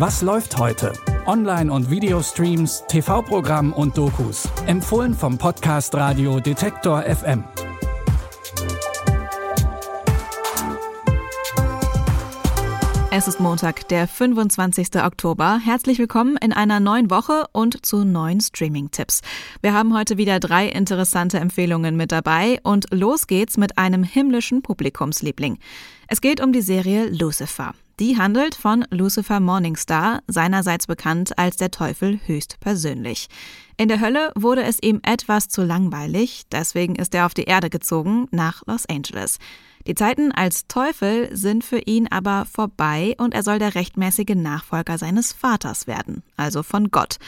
Was läuft heute? Online- und Videostreams, TV-Programm und Dokus. Empfohlen vom Podcast Radio Detektor FM. Es ist Montag, der 25. Oktober. Herzlich willkommen in einer neuen Woche und zu neuen Streaming-Tipps. Wir haben heute wieder drei interessante Empfehlungen mit dabei und los geht's mit einem himmlischen Publikumsliebling. Es geht um die Serie Lucifer. Die handelt von Lucifer Morningstar, seinerseits bekannt als der Teufel höchstpersönlich. In der Hölle wurde es ihm etwas zu langweilig, deswegen ist er auf die Erde gezogen, nach Los Angeles. Die Zeiten als Teufel sind für ihn aber vorbei und er soll der rechtmäßige Nachfolger seines Vaters werden, also von Gott.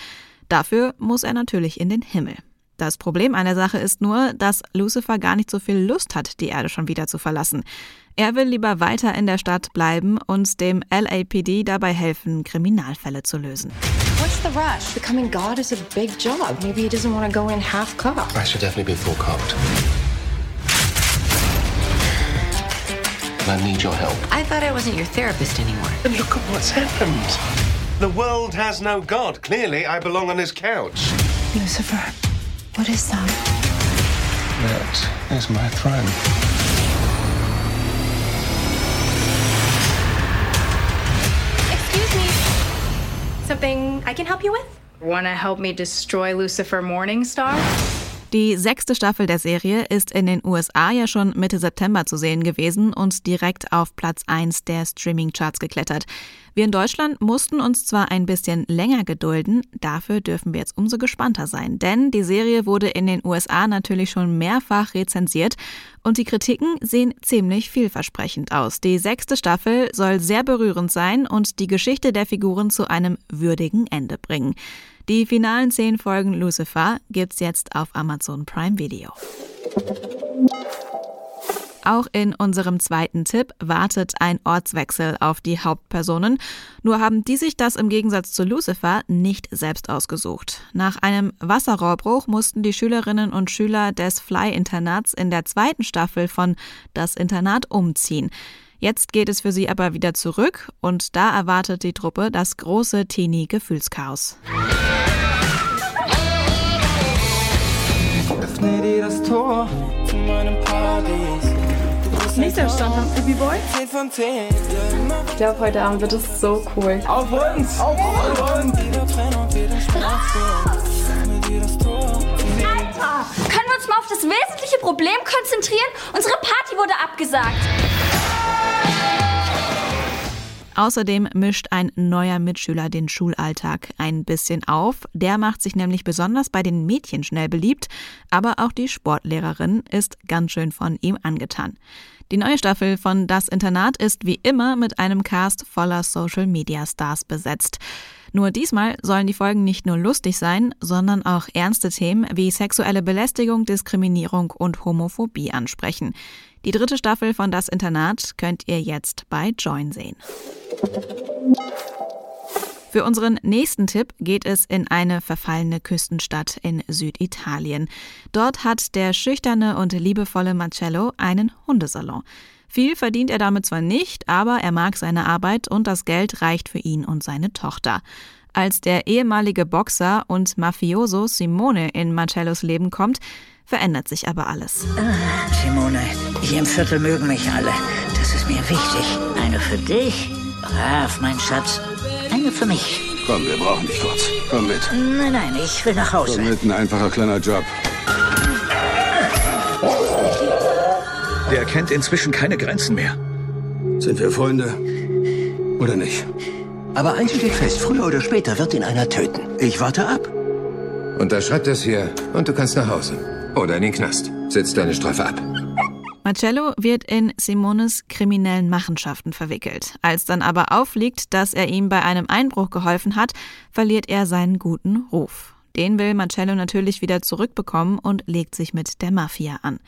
Dafür muss er natürlich in den Himmel. Das Problem an der Sache ist nur, dass Lucifer gar nicht so viel Lust hat, die Erde schon wieder zu verlassen. Er will lieber weiter in der Stadt bleiben und dem LAPD dabei helfen, Kriminalfälle zu lösen. What's the rush? Becoming God is a big job. Maybe he doesn't want to go in half cocked. I should definitely be full cocked. I need your help. I thought I wasn't your therapist anymore. And look at what's happened. The world has no God. Clearly, I belong on his couch. Lucifer, what is that? That is my throne. Excuse me. Something I can help you with? Want to help me destroy Lucifer Morningstar? Die sechste Staffel der Serie ist in den USA ja schon Mitte September zu sehen gewesen und direkt auf Platz 1 der Streaming-Charts geklettert. Wir in Deutschland mussten uns zwar ein bisschen länger gedulden, dafür dürfen wir jetzt umso gespannter sein, denn die Serie wurde in den USA natürlich schon mehrfach rezensiert und die Kritiken sehen ziemlich vielversprechend aus. Die sechste Staffel soll sehr berührend sein und die Geschichte der Figuren zu einem würdigen Ende bringen. Die finalen zehn Folgen Lucifer gibt's jetzt auf Amazon Prime Video. Auch in unserem zweiten Tipp wartet ein Ortswechsel auf die Hauptpersonen. Nur haben die sich das im Gegensatz zu Lucifer nicht selbst ausgesucht. Nach einem Wasserrohrbruch mussten die Schülerinnen und Schüler des Fly-Internats in der zweiten Staffel von Das Internat umziehen. Jetzt geht es für sie aber wieder zurück und da erwartet die Truppe das große Teenie-Gefühlschaos. Öffne dir das Tor. Nächster Stand am Baby Boy. 10 von 10. Ich glaube, heute Abend wird es so cool. Auf uns! Auf uns! Wieder Trennung, wieder Straße. Öffne dir das Tor. Alter! Können wir uns mal auf das wesentliche Problem konzentrieren? Unsere Party wurde abgesagt. Außerdem mischt ein neuer Mitschüler den Schulalltag ein bisschen auf. Der macht sich nämlich besonders bei den Mädchen schnell beliebt, aber auch die Sportlehrerin ist ganz schön von ihm angetan. Die neue Staffel von Das Internat ist wie immer mit einem Cast voller Social-Media-Stars besetzt. Nur diesmal sollen die Folgen nicht nur lustig sein, sondern auch ernste Themen wie sexuelle Belästigung, Diskriminierung und Homophobie ansprechen. Die dritte Staffel von Das Internat könnt ihr jetzt bei Join sehen. Für unseren nächsten Tipp geht es in eine verfallene Küstenstadt in Süditalien. Dort hat der schüchterne und liebevolle Marcello einen Hundesalon. Viel verdient er damit zwar nicht, aber er mag seine Arbeit und das Geld reicht für ihn und seine Tochter. Als der ehemalige Boxer und Mafioso Simone in Marcellos Leben kommt, verändert sich aber alles. Simone, hier im Viertel mögen mich alle. Das ist mir wichtig. Eine für dich. Brav, mein Schatz. Eine für mich. Komm, wir brauchen dich kurz. Komm mit. Nein, nein, ich will nach Hause. Komm mit, ein einfacher kleiner Job. Der kennt inzwischen keine Grenzen mehr. Sind wir Freunde oder nicht? Aber eins steht fest, früher oder später wird ihn einer töten. Ich warte ab. Unterschreib das hier und du kannst nach Hause. Oder in den Knast. Sitz deine Strafe ab. Marcello wird in Simones kriminellen Machenschaften verwickelt. Als dann aber auffliegt, dass er ihm bei einem Einbruch geholfen hat, verliert er seinen guten Ruf. Den will Marcello natürlich wieder zurückbekommen und legt sich mit der Mafia an.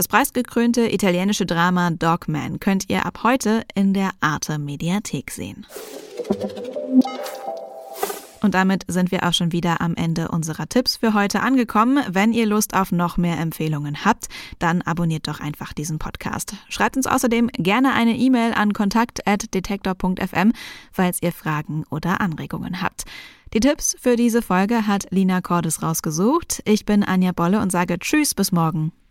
Das preisgekrönte italienische Drama Dogman könnt ihr ab heute in der Arte Mediathek sehen. Und damit sind wir auch schon wieder am Ende unserer Tipps für heute angekommen. Wenn ihr Lust auf noch mehr Empfehlungen habt, dann abonniert doch einfach diesen Podcast. Schreibt uns außerdem gerne eine E-Mail an kontakt.detektor.fm, falls ihr Fragen oder Anregungen habt. Die Tipps für diese Folge hat Lina Cordes rausgesucht. Ich bin Anja Bolle und sage Tschüss bis morgen.